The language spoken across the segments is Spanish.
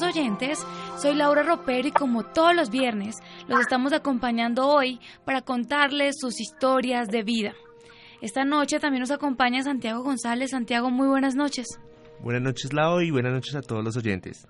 Nuestros oyentes. Soy Laura Ropero y como todos los viernes los estamos acompañando hoy para contarles sus historias de vida. Esta noche también nos acompaña Santiago González. Santiago, muy buenas noches. Buenas noches, Lau, y buenas noches a todos los oyentes.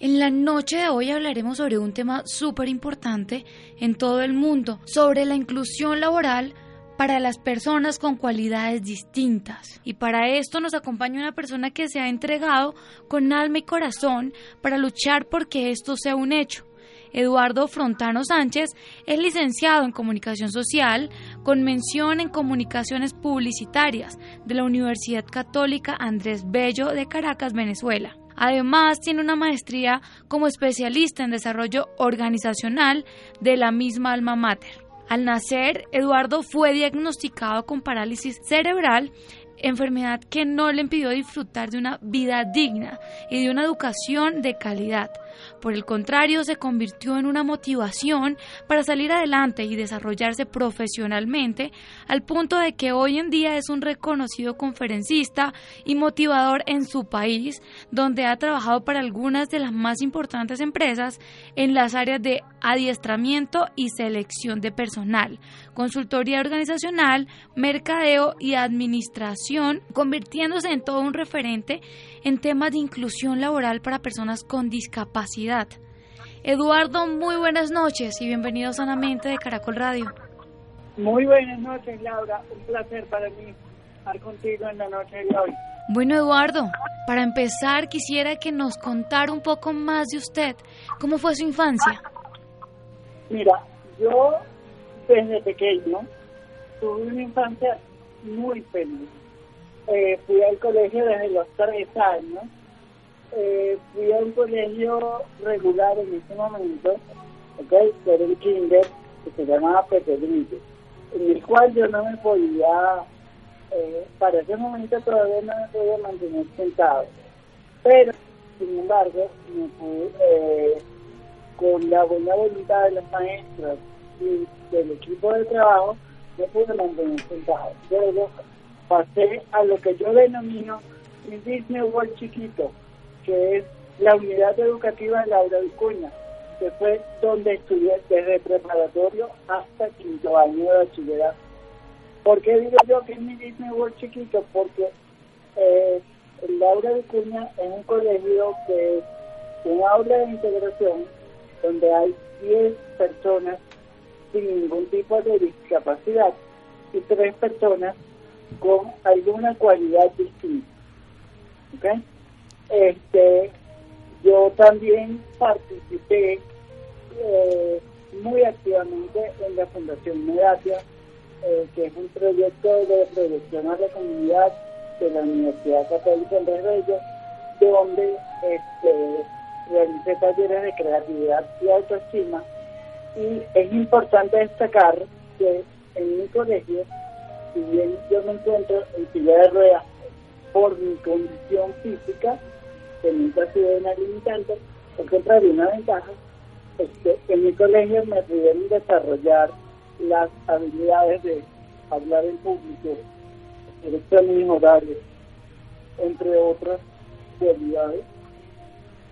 En la noche de hoy hablaremos sobre un tema súper importante en todo el mundo, sobre la inclusión laboral para las personas con cualidades distintas. Y para esto nos acompaña una persona que se ha entregado con alma y corazón para luchar porque esto sea un hecho. Eduardo Frontano Sánchez es licenciado en Comunicación Social con mención en Comunicaciones Publicitarias de la Universidad Católica Andrés Bello de Caracas, Venezuela. Además, tiene una maestría como especialista en desarrollo organizacional de la misma alma mater. Al nacer, Eduardo fue diagnosticado con parálisis cerebral, enfermedad que no le impidió disfrutar de una vida digna y de una educación de calidad. Por el contrario, se convirtió en una motivación para salir adelante y desarrollarse profesionalmente, al punto de que hoy en día es un reconocido conferencista y motivador en su país, donde ha trabajado para algunas de las más importantes empresas en las áreas de adiestramiento y selección de personal, consultoría organizacional, mercadeo y administración, convirtiéndose en todo un referente en temas de inclusión laboral para personas con discapacidad. Eduardo, muy buenas noches y bienvenido sanamente de Caracol Radio. Muy buenas noches, Laura. Un placer para mí estar contigo en la noche de hoy. Bueno, Eduardo, para empezar quisiera que nos contara un poco más de usted. ¿Cómo fue su infancia? Mira, yo desde pequeño tuve una infancia muy feliz. Eh, fui al colegio desde los tres años. Eh, fui a un colegio regular en ese momento, okay, que era un kinder que se llamaba Petrillo, en el cual yo no me podía, eh, para ese momento todavía no me podía mantener sentado. Pero, sin embargo, me pude, eh, con la buena voluntad de los maestros y del equipo de trabajo, me pude mantener sentado. Luego pasé a lo que yo denomino un Disney World chiquito, que es la unidad educativa de Laura Vicuña, que fue donde estudié desde preparatorio hasta quinto año de bachillerato. ¿Por qué digo yo que es mi Disney World chiquito? Porque eh, Laura Vicuña es un colegio que es un aula de integración donde hay 10 personas sin ningún tipo de discapacidad y 3 personas con alguna cualidad distinta. ¿Okay? Este, yo también participé eh, muy activamente en la Fundación Medacia, eh, que es un proyecto de proyección a la comunidad de la Universidad Católica Andrés Bello, donde este, realicé talleres de creatividad y autoestima. Y es importante destacar que en mi colegio, si bien yo me encuentro en silla de ruedas por mi condición física, que nunca ha sido una limitante, al contrario, una ventaja, es que en mi colegio me pudieron desarrollar las habilidades de hablar en público, exámenes orales, entre otras cualidades,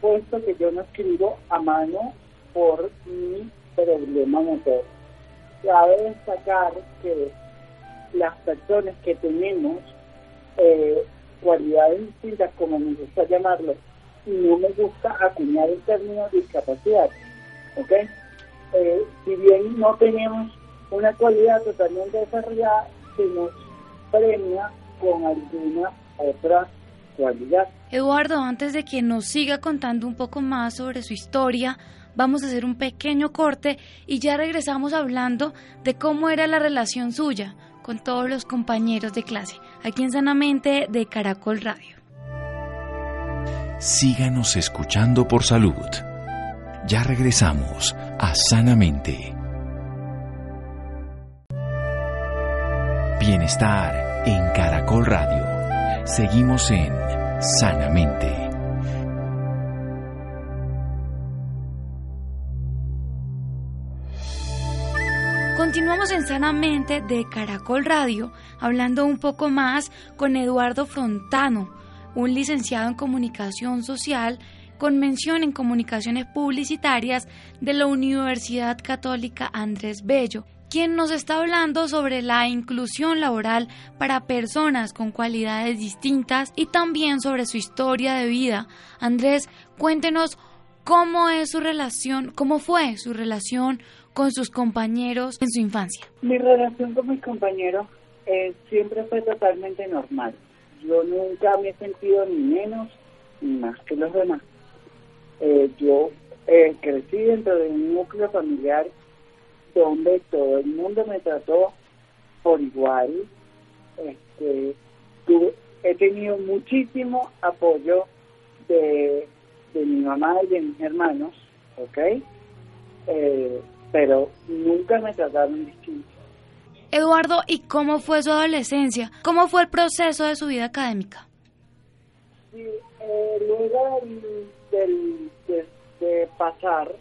puesto que yo no escribo a mano por mi problema motor. Cabe destacar que las personas que tenemos eh, cualidades distintas, como me gusta llamarlo, y no me gusta acuñar el término discapacidad, ¿ok? Eh, si bien no tenemos una cualidad totalmente desarrollada, se nos premia con alguna otra cualidad. Eduardo, antes de que nos siga contando un poco más sobre su historia, vamos a hacer un pequeño corte y ya regresamos hablando de cómo era la relación suya con todos los compañeros de clase, aquí en Sanamente de Caracol Radio. síganos escuchando por salud. Ya regresamos a Sanamente. Bienestar en Caracol Radio. Seguimos en Sanamente. Continuamos en Sanamente de Caracol Radio, hablando un poco más con Eduardo Frontano, un licenciado en comunicación social con mención en comunicaciones publicitarias de la Universidad Católica Andrés Bello, quien nos está hablando sobre la inclusión laboral para personas con cualidades distintas y también sobre su historia de vida. Andrés, cuéntenos cómo es su relación, cómo fue su relación con sus compañeros en su infancia? Mi relación con mis compañeros eh, siempre fue totalmente normal. Yo nunca me he sentido ni menos ni más que los demás. Eh, yo eh, crecí dentro de un núcleo familiar donde todo el mundo me trató por igual. Este, he tenido muchísimo apoyo de, de mi mamá y de mis hermanos, ¿ok? Eh, pero nunca me trataron distinto. Eduardo, ¿y cómo fue su adolescencia? ¿Cómo fue el proceso de su vida académica? Sí, eh, luego del, de, pasar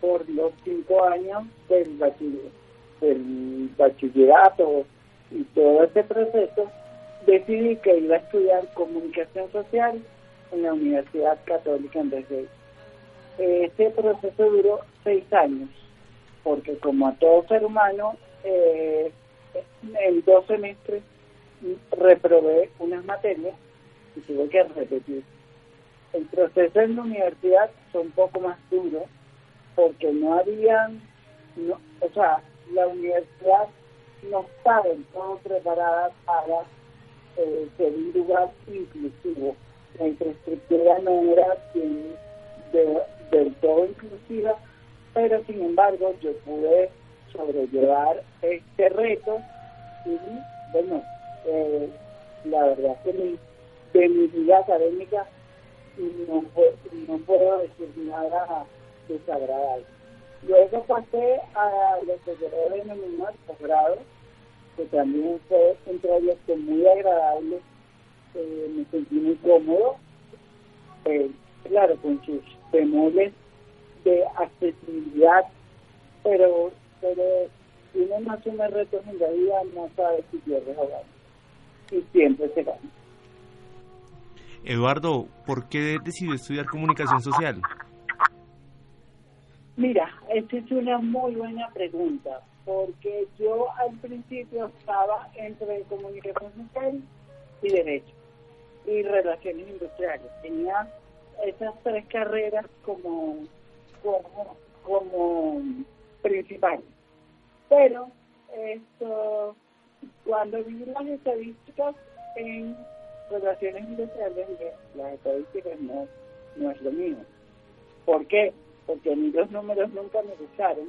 por los cinco años del, del bachillerato y todo ese proceso, decidí que iba a estudiar comunicación social en la Universidad Católica en. Ese proceso duró seis años porque como a todo ser humano, eh, en dos semestres reprobé unas materias y tuve que repetir. El proceso en la universidad fue un poco más duro porque no habían, o sea, la universidad no estaba del todo preparada para eh, ser un lugar inclusivo. La infraestructura no era del todo inclusiva pero sin embargo yo pude sobrellevar este reto y bueno, eh, la verdad que mi, de mi vida académica no, no puedo decir nada desagradable. Luego pasé a lo que yo denominar posgrado, que también fue un proyecto muy agradable, eh, me sentí muy cómodo, eh, claro, con sus temores de accesibilidad, pero, pero si uno no asume retos en la vida, no sabe si pierde o. Y siempre se gana. Eduardo, ¿por qué decidió estudiar comunicación social? Mira, esta es una muy buena pregunta, porque yo al principio estaba entre comunicación social y derecho y relaciones industriales. Tenía esas tres carreras como como, como principal. Pero esto, cuando vi las estadísticas en relaciones industriales, las estadísticas no, no es lo mismo. ¿Por qué? Porque a mí los números nunca me gustaron,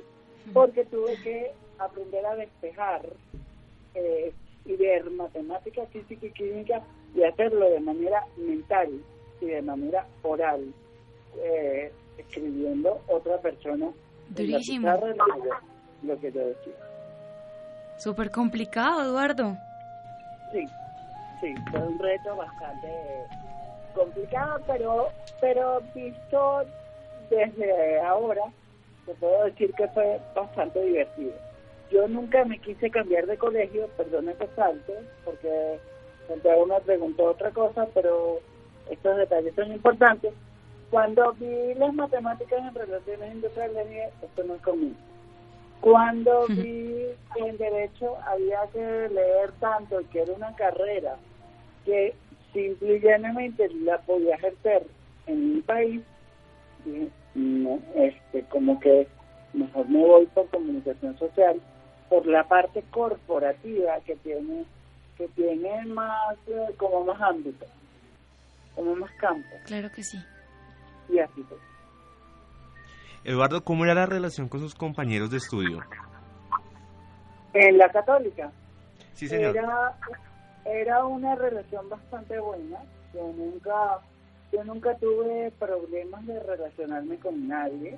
porque tuve que aprender a despejar eh, y ver matemáticas, física y química y hacerlo de manera mental y de manera oral. Eh, escribiendo otra persona. Durísimo. lo que te decía. Súper complicado, Eduardo. Sí, sí, fue un reto bastante complicado, pero, pero visto desde ahora, te puedo decir que fue bastante divertido. Yo nunca me quise cambiar de colegio, perdone que salte, porque Santiago me preguntó otra cosa, pero estos detalles son importantes. Cuando vi las matemáticas en relaciones industriales, dije, esto no es conmigo. Cuando vi que en derecho había que leer tanto y que era una carrera que simple y llanamente la podía ejercer en mi país, dije, no, este, como que mejor me voy por comunicación social, por la parte corporativa que tiene que tiene más eh, como más ámbito, como más campo. Claro que sí y así Eduardo, ¿cómo era la relación con sus compañeros de estudio? En la católica. Sí, señor. Era, era una relación bastante buena. Yo nunca yo nunca tuve problemas de relacionarme con nadie,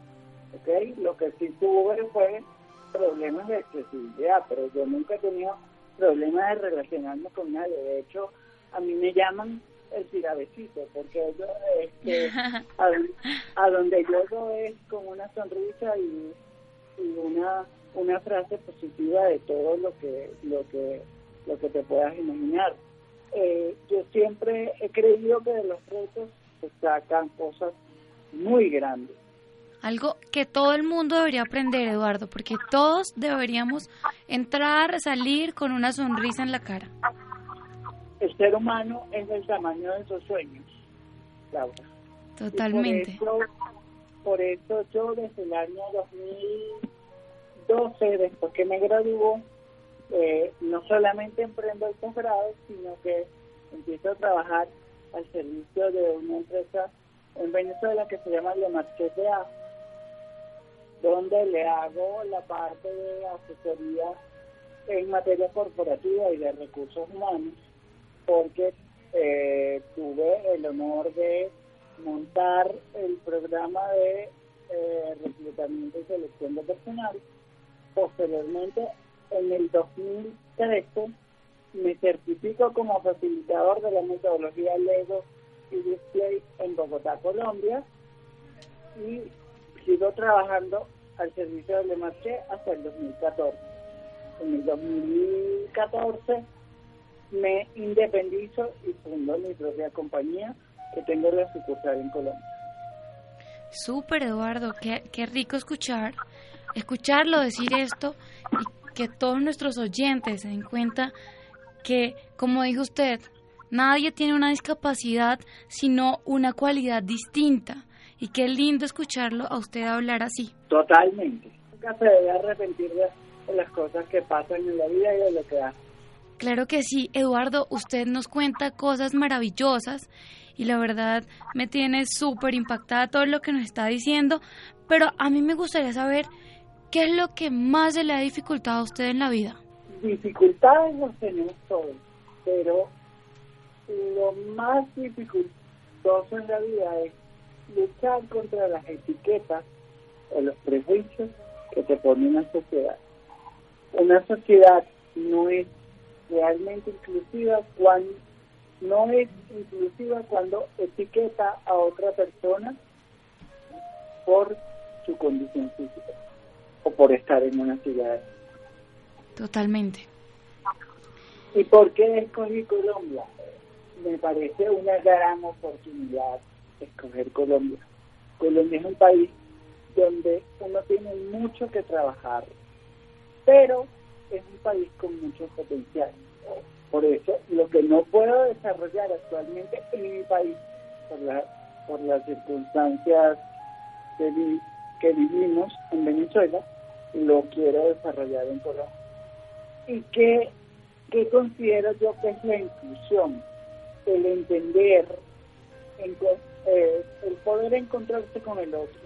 ¿ok? Lo que sí tuve fue problemas de accesibilidad, pero yo nunca he tenido problemas de relacionarme con nadie. De hecho, a mí me llaman el tirabecito, porque yo, este, a, a, donde yo es con una sonrisa y, y, una una frase positiva de todo lo que lo que lo que te puedas imaginar. Eh, yo siempre he creído que de los retos se sacan cosas muy grandes. Algo que todo el mundo debería aprender, Eduardo, porque todos deberíamos entrar, salir con una sonrisa en la cara. El ser humano es del tamaño de sus sueños, Laura. Totalmente. Por eso, por eso yo desde el año 2012, después que me graduó, eh, no solamente emprendo el posgrado, sino que empiezo a trabajar al servicio de una empresa en Venezuela que se llama Le Marché de A, donde le hago la parte de asesoría en materia corporativa y de recursos humanos, porque eh, tuve el honor de montar el programa de eh, reclutamiento y selección de personal. Posteriormente, en el 2013, me certifico como facilitador de la metodología Lego y Display en Bogotá, Colombia, y sigo trabajando al servicio de Le Marché hasta el 2014. En el 2014 me independizo y fundo mi propia compañía que tengo la sucursal en Colombia. Súper, Eduardo, qué, qué rico escuchar, escucharlo decir esto y que todos nuestros oyentes se den cuenta que, como dijo usted, nadie tiene una discapacidad sino una cualidad distinta. Y qué lindo escucharlo a usted hablar así. Totalmente. Nunca se debe arrepentir de las cosas que pasan en la vida y de lo que hace. Claro que sí, Eduardo, usted nos cuenta cosas maravillosas y la verdad me tiene súper impactada todo lo que nos está diciendo, pero a mí me gustaría saber qué es lo que más le ha dificultado a usted en la vida. Dificultades las tenemos todos, pero lo más dificultoso en la vida es luchar contra las etiquetas o los prejuicios que te pone una sociedad. Una sociedad no es realmente inclusiva cuando no es inclusiva cuando etiqueta a otra persona por su condición física o por estar en una ciudad. Totalmente. ¿Y por qué escogí Colombia? Me parece una gran oportunidad escoger Colombia. Colombia es un país donde uno tiene mucho que trabajar, pero es un país con mucho potencial. Por eso, lo que no puedo desarrollar actualmente en mi país, por, la, por las circunstancias que, vivimos en Venezuela, lo quiero desarrollar en Colombia. ¿Y qué, qué considero yo que es la inclusión? El entender, eh, el poder encontrarse con el otro,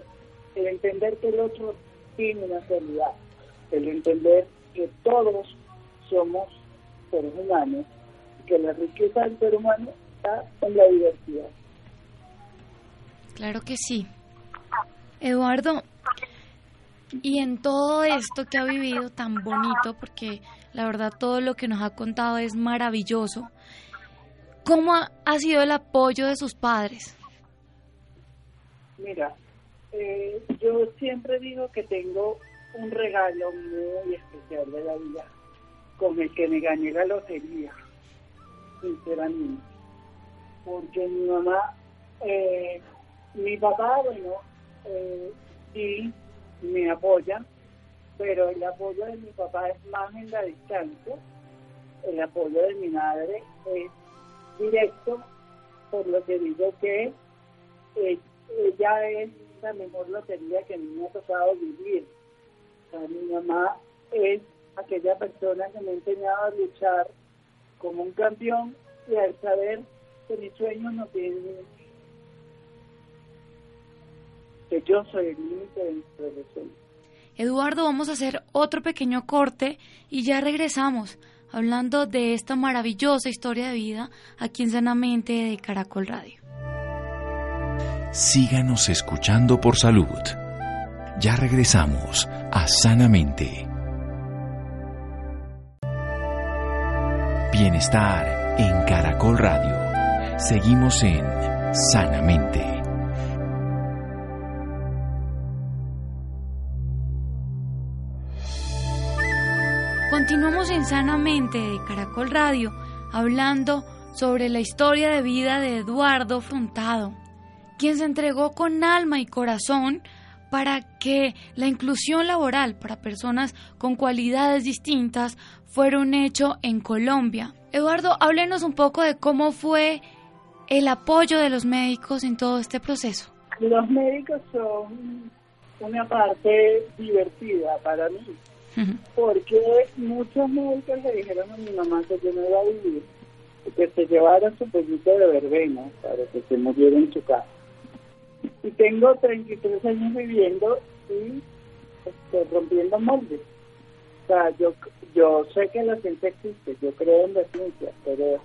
el entender que el otro tiene una realidad, el entender que todos somos seres humanos, que la riqueza del ser humano está en la diversidad. Claro que sí. Eduardo, y en todo esto que ha vivido tan bonito, porque la verdad todo lo que nos ha contado es maravilloso, ¿cómo ha sido el apoyo de sus padres? Mira, eh, yo siempre digo que tengo un regalo muy especial de la vida con el que me gané la lotería, sinceramente. Porque mi mamá, eh, mi papá, bueno, eh, sí me apoya, pero el apoyo de mi papá es más en la distancia, el apoyo de mi madre es directo, por lo que digo que eh, ella es la mejor lotería que a mí me ha tocado vivir. Mi mamá es aquella persona que me ha enseñado a luchar como un campeón y al saber que mis sueños no tienen que yo soy el límite de mis profesiones. Eduardo, vamos a hacer otro pequeño corte y ya regresamos hablando de esta maravillosa historia de vida aquí en Sanamente de Caracol Radio. Síganos escuchando por salud. Ya regresamos a Sanamente. Bienestar en Caracol Radio. Seguimos en Sanamente. Continuamos en Sanamente de Caracol Radio hablando sobre la historia de vida de Eduardo Frontado, quien se entregó con alma y corazón para que la inclusión laboral para personas con cualidades distintas fuera un hecho en Colombia. Eduardo, háblenos un poco de cómo fue el apoyo de los médicos en todo este proceso. Los médicos son una parte divertida para mí, porque muchos médicos le dijeron a mi mamá que yo no iba a vivir, que se llevara su pollito de verbena para que se muriera en su casa. Y tengo 33 años viviendo y este, rompiendo moldes. O sea, yo, yo sé que la ciencia existe, yo creo en la ciencia, pero,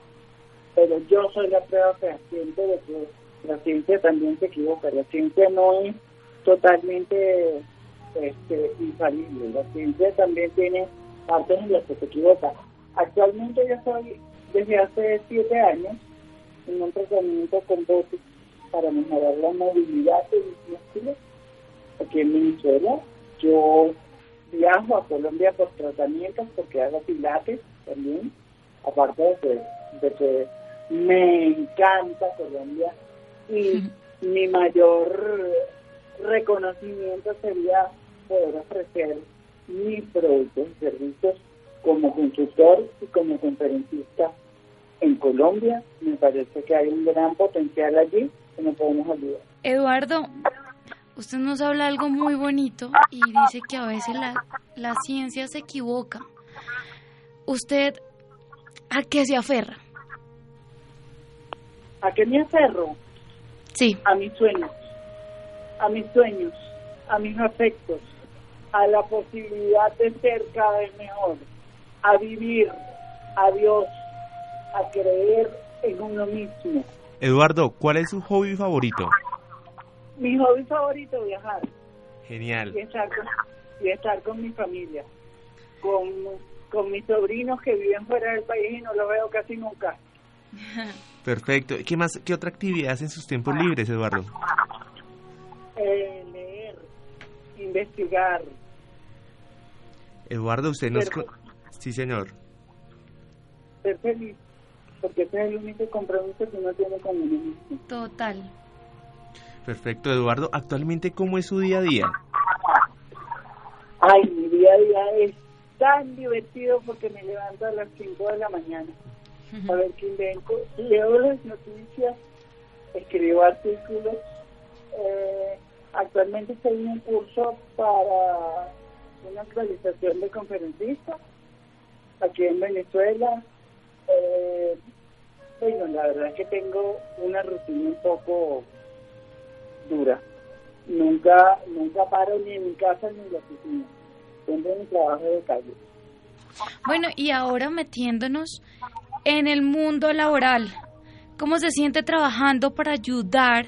pero yo soy la prueba fehaciente de que la ciencia también se equivoca. La ciencia no es totalmente este, infalible. La ciencia también tiene partes en las que se equivoca. Actualmente yo estoy desde hace siete años en un tratamiento con botox para mejorar la movilidad de mis músculos aquí en Venezuela. Yo viajo a Colombia por tratamientos porque hago pilates también, aparte de que, de que me encanta Colombia y mi mayor reconocimiento sería poder ofrecer mis productos y servicios como consultor y como conferencista en Colombia. Me parece que hay un gran potencial allí que podemos ayudar. Eduardo, usted nos habla algo muy bonito y dice que a veces la, la ciencia se equivoca. ¿Usted a qué se aferra? ¿A qué me aferro? Sí. A mis sueños, a mis sueños, a mis afectos, a la posibilidad de ser cada vez mejor, a vivir, a Dios, a creer en uno mismo. Eduardo, ¿cuál es su hobby favorito? Mi hobby favorito viajar Genial. y estar con, y estar con mi familia, con, con mis sobrinos que viven fuera del país y no los veo casi nunca. Perfecto. ¿Qué más, qué otra actividad hace en sus tiempos libres, Eduardo? Eh, leer, investigar, Eduardo, usted nos... Sí, señor. ser feliz, porque ese es el único compromiso que uno tiene con uno mismo. Total. Perfecto, Eduardo. Actualmente, ¿cómo es su día a día? Ay, mi día a día es tan divertido porque me levanto a las 5 de la mañana a ver qué invento. Leo las noticias, escribo artículos. Eh, actualmente estoy en un curso para una actualización de conferencista aquí en Venezuela. Eh, bueno, la verdad es que tengo una rutina un poco dura. Nunca, nunca paro ni en mi casa ni en la oficina. Tengo mi trabajo de calle. Bueno, y ahora metiéndonos en el mundo laboral, ¿cómo se siente trabajando para ayudar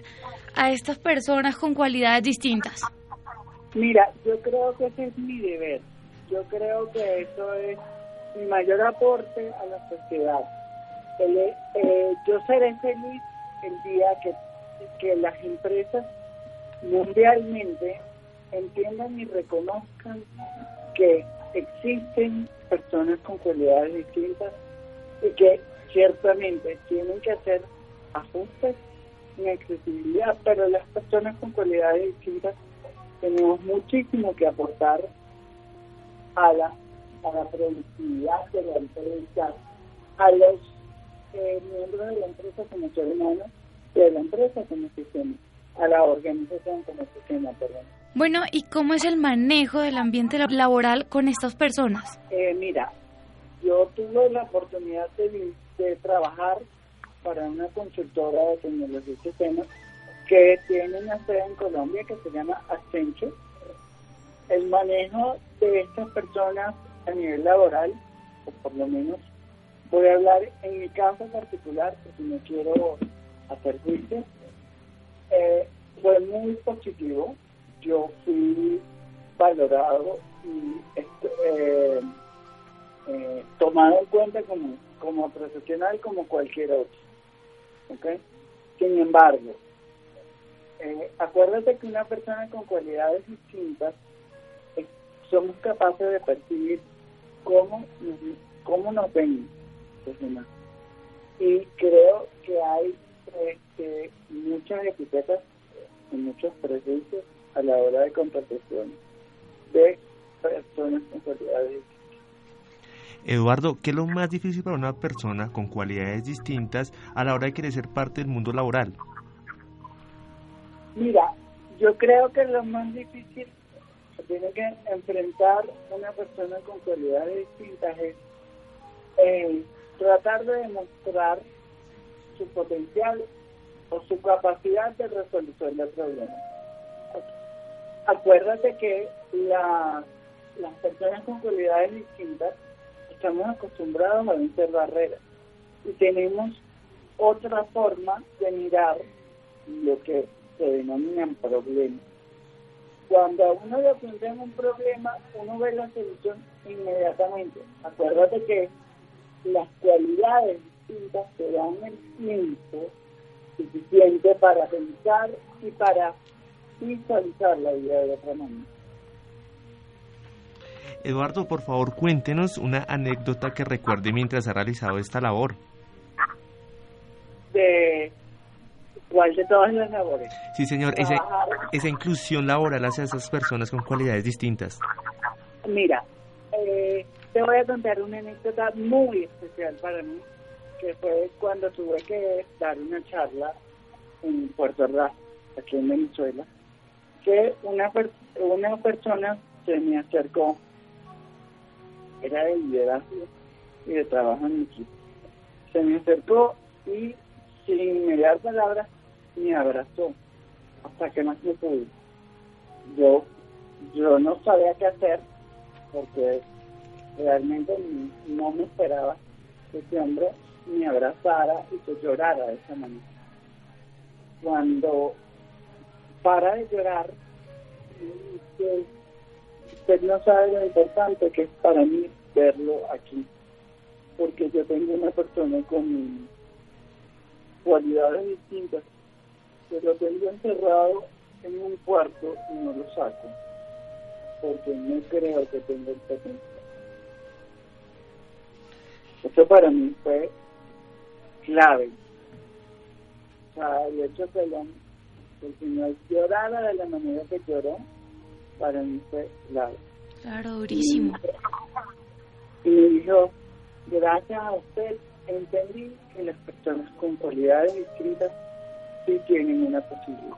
a estas personas con cualidades distintas? Mira, yo creo que ese es mi deber. Yo creo que eso es mayor aporte a la sociedad. El- eh, yo seré feliz el día que, que las empresas mundialmente entiendan y reconozcan que existen personas con cualidades distintas y que ciertamente tienen que hacer ajustes en accesibilidad, pero las personas con cualidades distintas tenemos muchísimo que aportar a la, a la productividad de la empresa, a los eh, miembros de la empresa como ser humano y de la empresa como sistema, a la organización como sistema, perdón. Bueno, ¿y cómo es el manejo del ambiente la- laboral con estas personas? Eh, mira, yo tuve la oportunidad de, de trabajar para una consultora de tecnología y sistemas que tiene una sede en Colombia que se llama Accenture. El manejo de estas personas a nivel laboral, o por lo menos voy a hablar en mi caso particular, porque no quiero hacer juicio, eh, fue muy positivo. Yo fui valorado y este, eh, eh, tomado en cuenta como, como profesional como cualquier otro. ¿okay? Sin embargo, acuérdate que una persona con cualidades distintas somos capaces de percibir cómo, nos- cómo nos ven los demás. Y creo que hay este, muchas etiquetas y muchos prejuicios a la hora de contratación de personas con cualidades distintas. Eduardo, ¿qué es lo más difícil para una persona con cualidades distintas a la hora de querer ser parte del mundo laboral? Mira, yo creo que lo más difícil que tiene que enfrentar una persona con cualidades distintas es eh, tratar de demostrar su potencial o su capacidad de resolución del problema. Acuérdate que la- las personas con cualidades distintas estamos acostumbrados a vencer barreras y tenemos otra forma de mirar lo que se denominan problemas. Cuando a uno le plantean un problema, uno ve la solución inmediatamente. Acuérdate que las cualidades distintas te dan el tiempo suficiente para pensar y para visualizar la vida de otra manera. Eduardo, por favor, cuéntenos una anécdota que recuerde mientras ha realizado esta labor. De cuál de todas las labores. Sí, señor, esa, esa inclusión laboral hacia esas personas con cualidades distintas. Mira, eh, te voy a contar una anécdota muy especial para mí, que fue cuando tuve que dar una charla en Puerto Rico, aquí en Venezuela, que una, per- una persona se me acercó, era de liderazgo y de trabajo en equipo, se me acercó y sin me dar palabras me abrazó hasta que más me pude. Yo, yo no sabía qué hacer porque realmente no me esperaba que ese hombre me abrazara y que llorara de esa manera. Cuando para de llorar, dice, usted no sabe lo importante que es para mí verlo aquí, porque yo tengo una persona con cualidades distintas, que lo tengo encerrado en un cuarto y no lo saco porque no creo que tenga el potencial. Eso para mí fue clave. O sea, el hecho que el, el señor llorara de la manera que lloró, para mí fue clave. Claro, durísimo. Y me dijo, gracias a usted entendí que las personas con cualidades distintas sí tienen una posibilidad.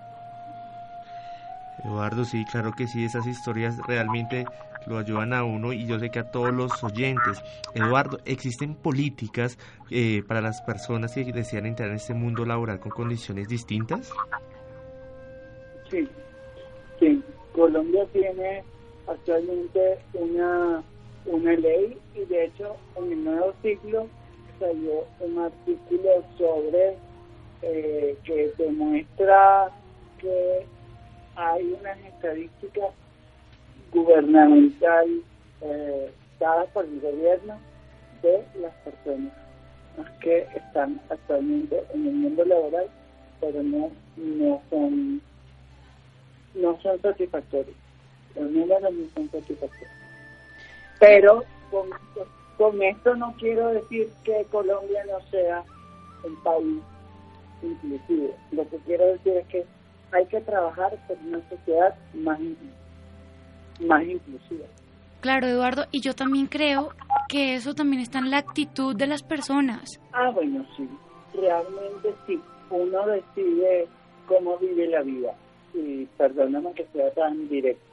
Eduardo, sí, claro que sí, esas historias realmente lo ayudan a uno y yo sé que a todos los oyentes. Eduardo, ¿existen políticas eh, para las personas que desean entrar en este mundo laboral con condiciones distintas? Sí, sí. Colombia tiene actualmente una, una ley y de hecho en el nuevo ciclo salió un artículo sobre eh, que demuestra que hay unas estadísticas gubernamentales eh, dadas por el gobierno de las personas que están actualmente en el mundo laboral, pero no, no son no son satisfactorios. Los números no son satisfactorios. Pero con, con esto no quiero decir que Colombia no sea un país inclusivo. Lo que quiero decir es que hay que trabajar por una sociedad más, más inclusiva. Claro, Eduardo, y yo también creo que eso también está en la actitud de las personas. Ah, bueno, sí. Realmente sí. Uno decide cómo vive la vida. Y perdóname que sea tan directo.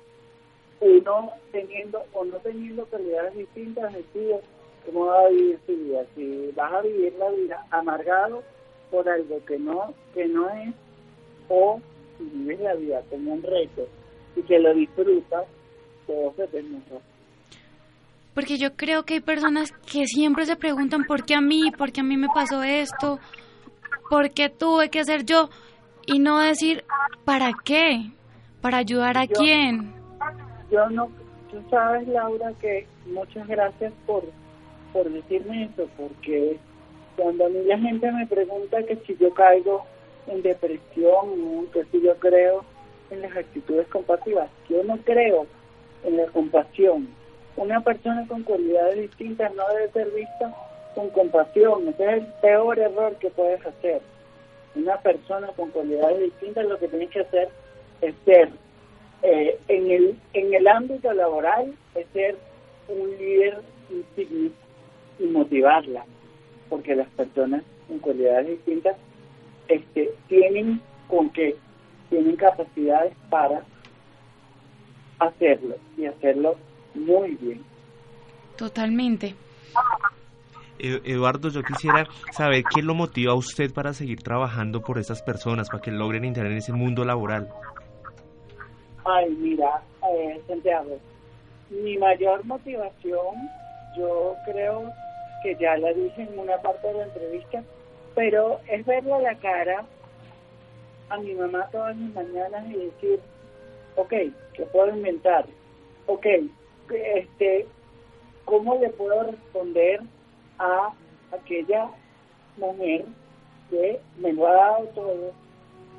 Uno teniendo o no teniendo calidades distintas decide cómo va a vivir su vida. Si vas a vivir la vida amargado por algo que no, que no es, o si vives la vida como un reto y que lo disfrutas, todo se te mejor. Porque yo creo que hay personas que siempre se preguntan por qué a mí, por qué a mí me pasó esto, por qué tuve que hacer yo. Y no decir, ¿para qué? ¿Para ayudar a quién? Yo no, tú sabes, Laura, que muchas gracias por, por decirme eso, porque cuando a mí la gente me pregunta que si yo caigo en depresión, que si yo creo en las actitudes compasivas, yo no creo en la compasión. Una persona con cualidades distintas no debe ser vista con compasión. Ese es el peor error que puedes hacer. Una persona con cualidades distintas lo que tienes que hacer es ser, eh, en, el, en el ámbito laboral, es ser un líder insignis y motivarla, porque las personas con cualidades distintas este, tienen con qué, tienen capacidades para hacerlo y hacerlo muy bien. Totalmente. Eduardo, yo quisiera saber qué lo motiva a usted para seguir trabajando por esas personas, para que logren entrar en ese mundo laboral. Ay, mira, eh, Santiago, mi mayor motivación, yo creo que ya la dije en una parte de la entrevista, pero es verle la cara a mi mamá todas las mañanas y decir, ok, ¿qué puedo inventar? Ok, este, ¿cómo le puedo responder a aquella mujer que me lo ha dado todo?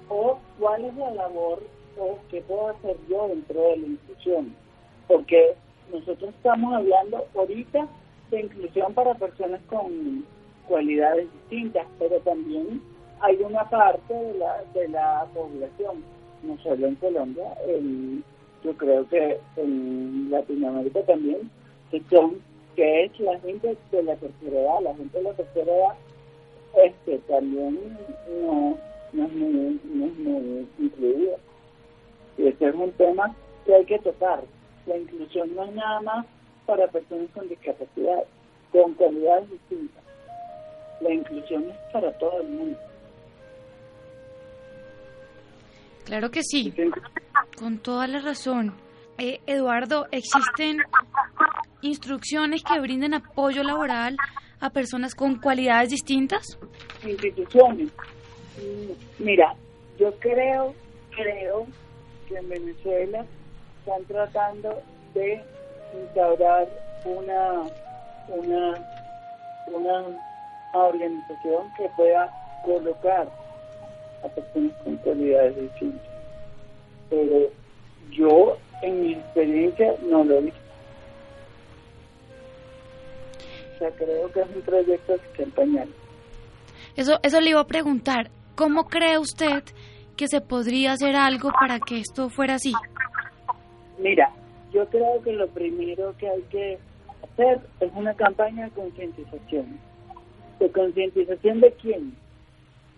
¿O cuál es la labor o qué puedo hacer yo dentro de la inclusión? Porque nosotros estamos hablando ahorita de inclusión para personas con cualidades distintas, pero también hay una parte de la, de la población, no solo en Colombia, yo creo que en Latinoamérica también, que son que es la gente de la tercera edad, la gente de la tercera edad este también no, no es muy, no es muy incluida. Y ese es un tema que hay que tocar. La inclusión no es nada más para personas con discapacidad, con cualidades distintas. La inclusión es para todo el mundo. Claro que sí, con toda la razón. Eh, Eduardo, ¿existen instrucciones que brinden apoyo laboral a personas con cualidades distintas? Instituciones. Mira, yo creo, creo que en Venezuela están tratando de instaurar una, una, una organización que pueda colocar a personas con cualidades distintas. Pero yo, en mi experiencia, no lo he visto. O sea, creo que es un proyecto que está Eso, eso le iba a preguntar. ¿Cómo cree usted que se podría hacer algo para que esto fuera así? Mira, yo creo que lo primero que hay que hacer es una campaña de concientización. ¿De concientización de quién?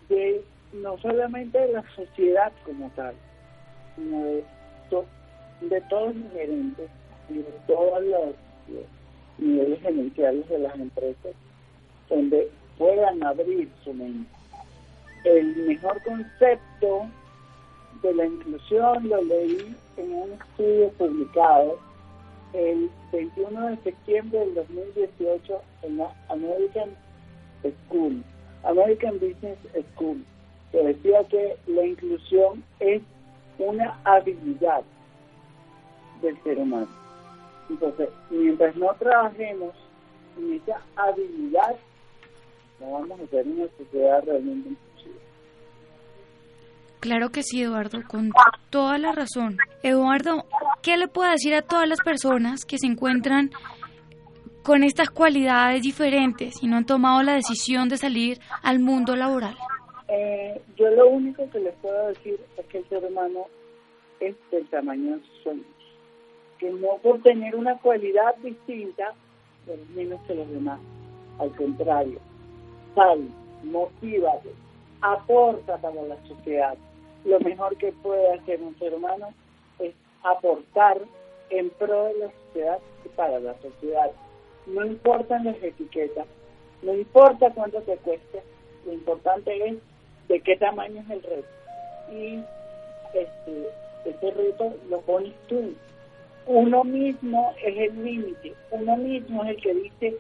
De no solamente de la sociedad como tal, sino de, todos los gerentes y de todos los, niveles gerenciales de las empresas, donde puedan abrir su mente. El mejor concepto de la inclusión lo leí en un estudio publicado el 21 de septiembre del 2018 en la American School, American Business School que decía que la inclusión es una habilidad del ser humano. Entonces, mientras no trabajemos en esa habilidad, no vamos a tener una sociedad realmente. Claro que sí, Eduardo, con toda la razón. Eduardo, ¿qué le puede decir a todas las personas que se encuentran con estas cualidades diferentes y no han tomado la decisión de salir al mundo laboral? Eh, yo lo único que les puedo decir es que el ser humano es del tamaño de sus sueños. Que no por tener una cualidad distinta, es menos que los demás. Al contrario, sal, motívate, aporta para la sociedad. Lo mejor que puede hacer un ser humano es aportar en pro de la sociedad y para la sociedad. No importan las etiquetas, no importa cuánto te cueste, lo importante es de qué tamaño es el reto. Y este, ese reto lo pones tú. Uno mismo es el límite, uno mismo es el que dice,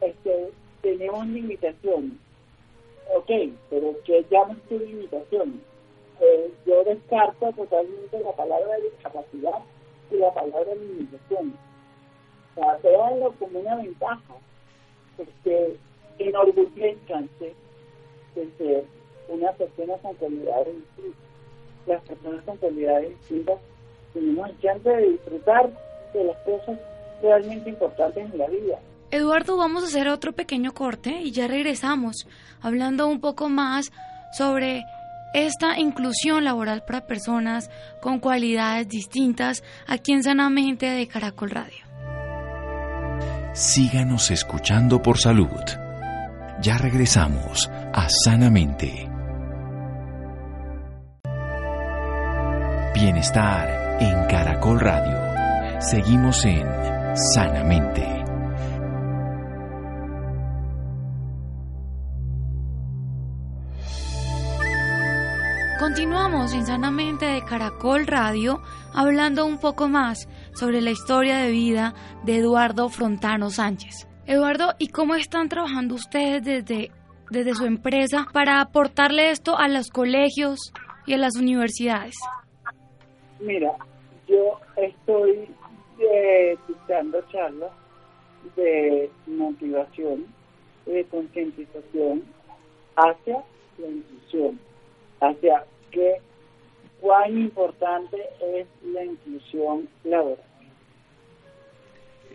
este, tenemos limitaciones. Ok, pero ¿qué llamas tu limitación? Eh, yo descarto totalmente la palabra discapacidad y la palabra limitación. O sea, véanlo como una ventaja. Este, enorgullezcanse de ser una persona con cualidades distintas. Las personas con cualidades distintas tenemos el chance de disfrutar de las cosas realmente importantes en la vida. Eduardo, vamos a hacer otro pequeño corte y ya regresamos hablando un poco más sobre esta inclusión laboral para personas con cualidades distintas aquí en Sanamente de Caracol Radio. Síganos escuchando por salud. Ya regresamos a Sanamente. Bienestar en Caracol Radio. Seguimos en Sanamente. Continuamos insanamente de Caracol Radio hablando un poco más sobre la historia de vida de Eduardo Frontano Sánchez. Eduardo, ¿y cómo están trabajando ustedes desde, desde su empresa para aportarle esto a los colegios y a las universidades? Mira, yo estoy eh, charlas de motivación, de concientización hacia la inclusión, hacia que cuán importante es la inclusión laboral.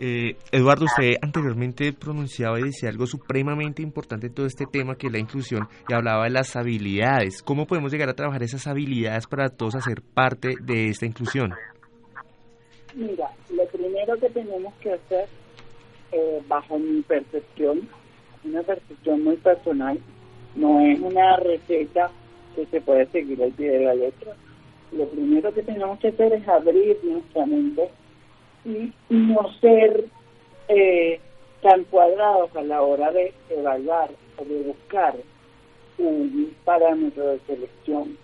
Eh, Eduardo, usted anteriormente pronunciaba y decía algo supremamente importante en todo este tema que es la inclusión y hablaba de las habilidades. ¿Cómo podemos llegar a trabajar esas habilidades para todos hacer parte de esta inclusión? Mira, lo primero que tenemos que hacer, eh, bajo mi percepción, una percepción muy personal, no es una receta que se puede seguir al pie de la letra. Lo primero que tenemos que hacer es abrir nuestra mente y no ser eh, tan cuadrados a la hora de evaluar o de buscar un parámetro de selección.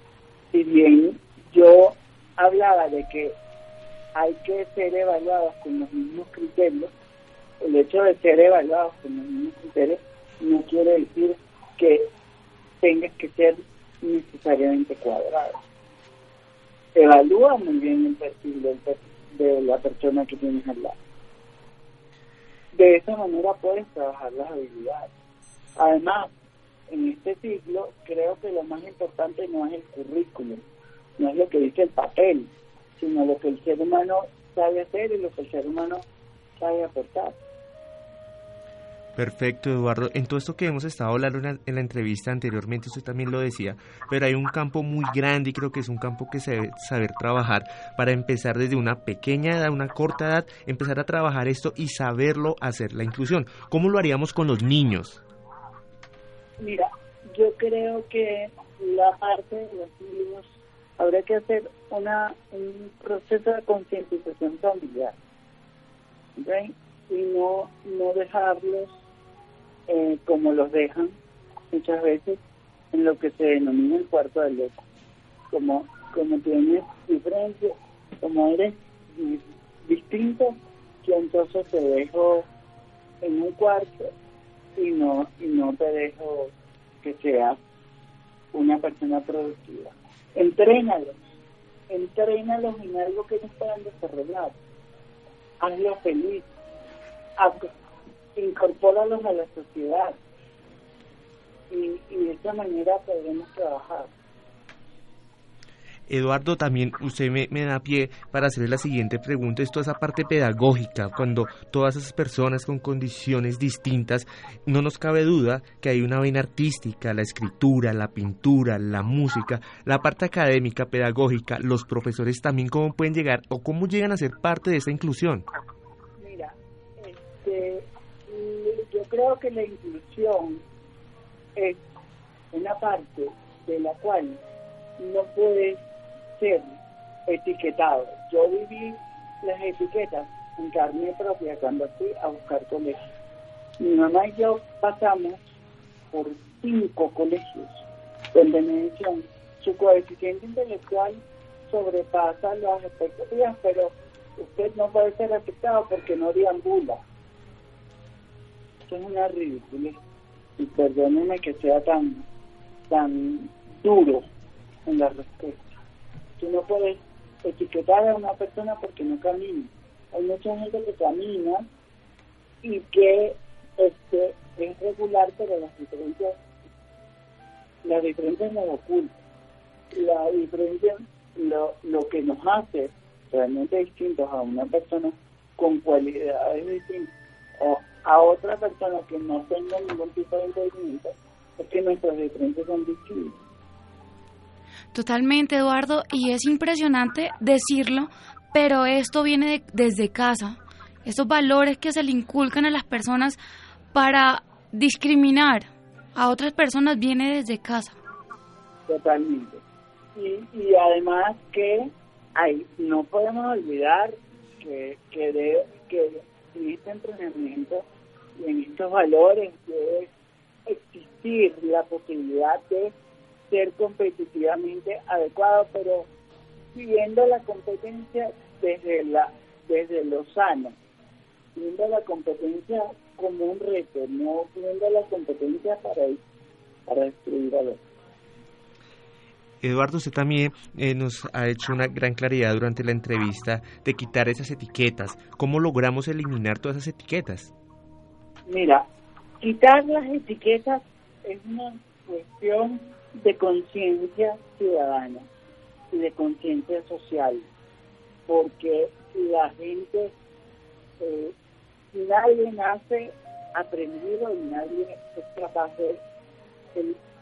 Si bien yo hablaba de que hay que ser evaluados con los mismos criterios, el hecho de ser evaluados con los mismos criterios no quiere decir que tengas que ser necesariamente cuadrado. Evalúa muy bien el perfil de la persona que tienes al lado. De esa manera puedes trabajar las habilidades. Además, en este ciclo creo que lo más importante no es el currículum, no es lo que dice el papel, sino lo que el ser humano sabe hacer y lo que el ser humano sabe aportar. Perfecto, Eduardo. En todo esto que hemos estado hablando en la, entrevista anteriormente, usted también lo decía, pero hay un campo muy grande y creo que es un campo que se debe saber trabajar para empezar desde una pequeña edad, una corta edad, empezar a trabajar esto y saberlo hacer, la inclusión. ¿Cómo lo haríamos con los niños? Mira, yo creo que la parte de los niños habría que hacer una, un proceso de concientización familiar. y no, no dejarlos eh, como los dejan muchas veces en lo que se denomina el cuarto del loco. Como, como tienes diferencia, como eres distinto, que entonces te dejo en un cuarto y no, y no te dejo que seas una persona productiva. Entrénalos, entrénalos en algo que ellos puedan desarrollar. Hazlo feliz, incorpóralos a la sociedad y, de esa manera podemos trabajar. Eduardo, también usted me, da pie para hacerle la siguiente pregunta. Esto es esa parte pedagógica, cuando todas esas personas con condiciones distintas, no nos cabe duda que hay una vena artística, la escritura, la pintura, la música, la parte académica, pedagógica, los profesores también, ¿cómo pueden llegar o cómo llegan a ser parte de esa inclusión? Mira, este, creo que la inclusión es una parte de la cual no puede ser etiquetado. Yo viví las etiquetas en carne propia cuando fui a buscar colegios. Mi mamá y yo pasamos por cinco colegios donde me decían su coeficiente intelectual sobrepasa las expectativas, pero usted no puede ser afectado porque no deambula es una ridícula y perdónenme que sea tan tan duro en la respuesta tú no puedes etiquetar a una persona porque no camina. Hay mucha gente que camina y que este es regular, pero las diferencias, las diferencias nos ocultan. La diferencia, lo, lo que nos hace realmente distintos a una persona con cualidades distintas o a otra persona que no tenga ningún tipo de impedimento es que nuestras diferencias son distintas. Totalmente, Eduardo, y es impresionante decirlo, pero esto viene desde casa. Esos valores que se le inculcan a las personas para discriminar a otras personas viene desde casa. Totalmente. Y, y además que hay, no podemos olvidar que, que, de, que en este entrenamiento y en estos valores debe existir la posibilidad de ser competitivamente adecuado, pero viendo la competencia desde la desde lo sano, viendo la competencia como un reto, no viendo la competencia para, para destruir a los Eduardo, usted también eh, nos ha hecho una gran claridad durante la entrevista de quitar esas etiquetas. ¿Cómo logramos eliminar todas esas etiquetas? Mira, quitar las etiquetas es una cuestión de conciencia ciudadana y de conciencia social, porque la gente, eh, nadie nace aprendido y nadie es capaz de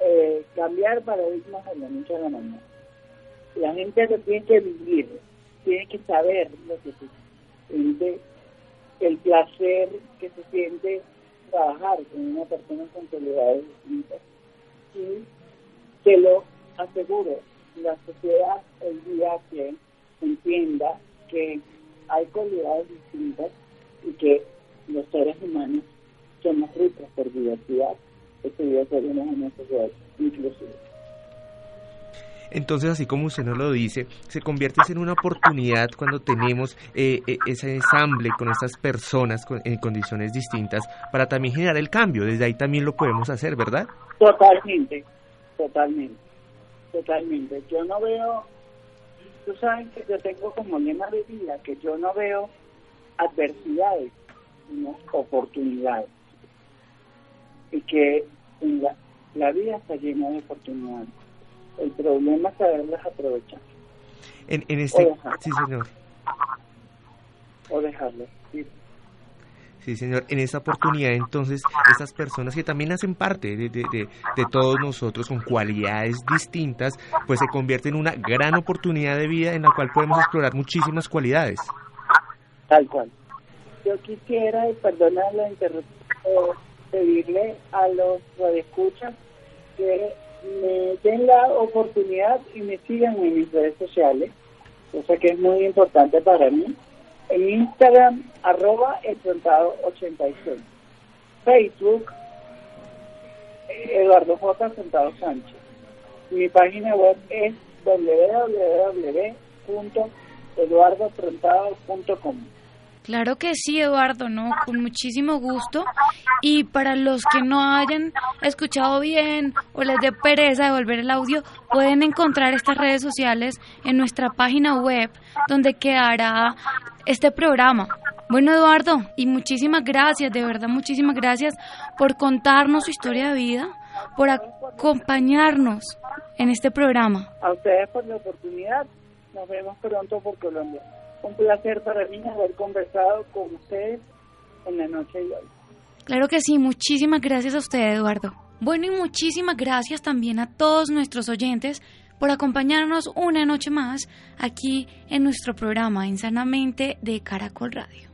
eh, cambiar paradigmas de la noche a la mañana. La gente lo tiene que vivir, tiene que saber lo que se siente, el placer que se siente trabajar con una persona con cualidades distintas. Y te lo aseguro, la sociedad el día que entienda que hay cualidades distintas y que los seres humanos somos ricos por diversidad, este una sociedad inclusiva. Entonces, así como usted nos lo dice, se convierte en una oportunidad cuando tenemos eh, eh, ese ensamble con estas personas en condiciones distintas para también generar el cambio. Desde ahí también lo podemos hacer, ¿verdad? Totalmente, totalmente, totalmente. Yo no veo, tú sabes que yo tengo como lema de vida que yo no veo adversidades, sino oportunidades. Y que la, la vida está llena de oportunidades el problema es saberlas aprovechar. En, en este... Sí, señor. O dejarlas, sí. Sí, señor. En esta oportunidad, entonces, esas personas que también hacen parte de, de, de, todos nosotros con cualidades distintas, pues se convierte en una gran oportunidad de vida en la cual podemos explorar muchísimas cualidades. Tal cual. Yo quisiera, y perdonar la interrupción, pedirle a los radioescuchas que me den la oportunidad y me sigan en mis redes sociales, cosa que es muy importante para mí. En Instagram, arroba enfrentado86. Facebook, Eduardo J. Sánchez. Mi página web es www.eduardofrentado.com. Claro que sí, Eduardo, ¿no? Con muchísimo gusto. Y para los que no hayan escuchado bien o les dé pereza devolver el audio, pueden encontrar estas redes sociales en nuestra página web donde quedará este programa. Bueno, Eduardo, y muchísimas gracias, de verdad, muchísimas gracias por contarnos su historia de vida, por acompañarnos en este programa. A ustedes por la oportunidad. Nos vemos pronto por Colombia un placer para mí haber conversado con ustedes en la noche de hoy. Claro que sí, muchísimas gracias a usted, Eduardo. Bueno, y muchísimas gracias también a todos nuestros oyentes por acompañarnos una noche más aquí en nuestro programa Insanamente de Caracol Radio.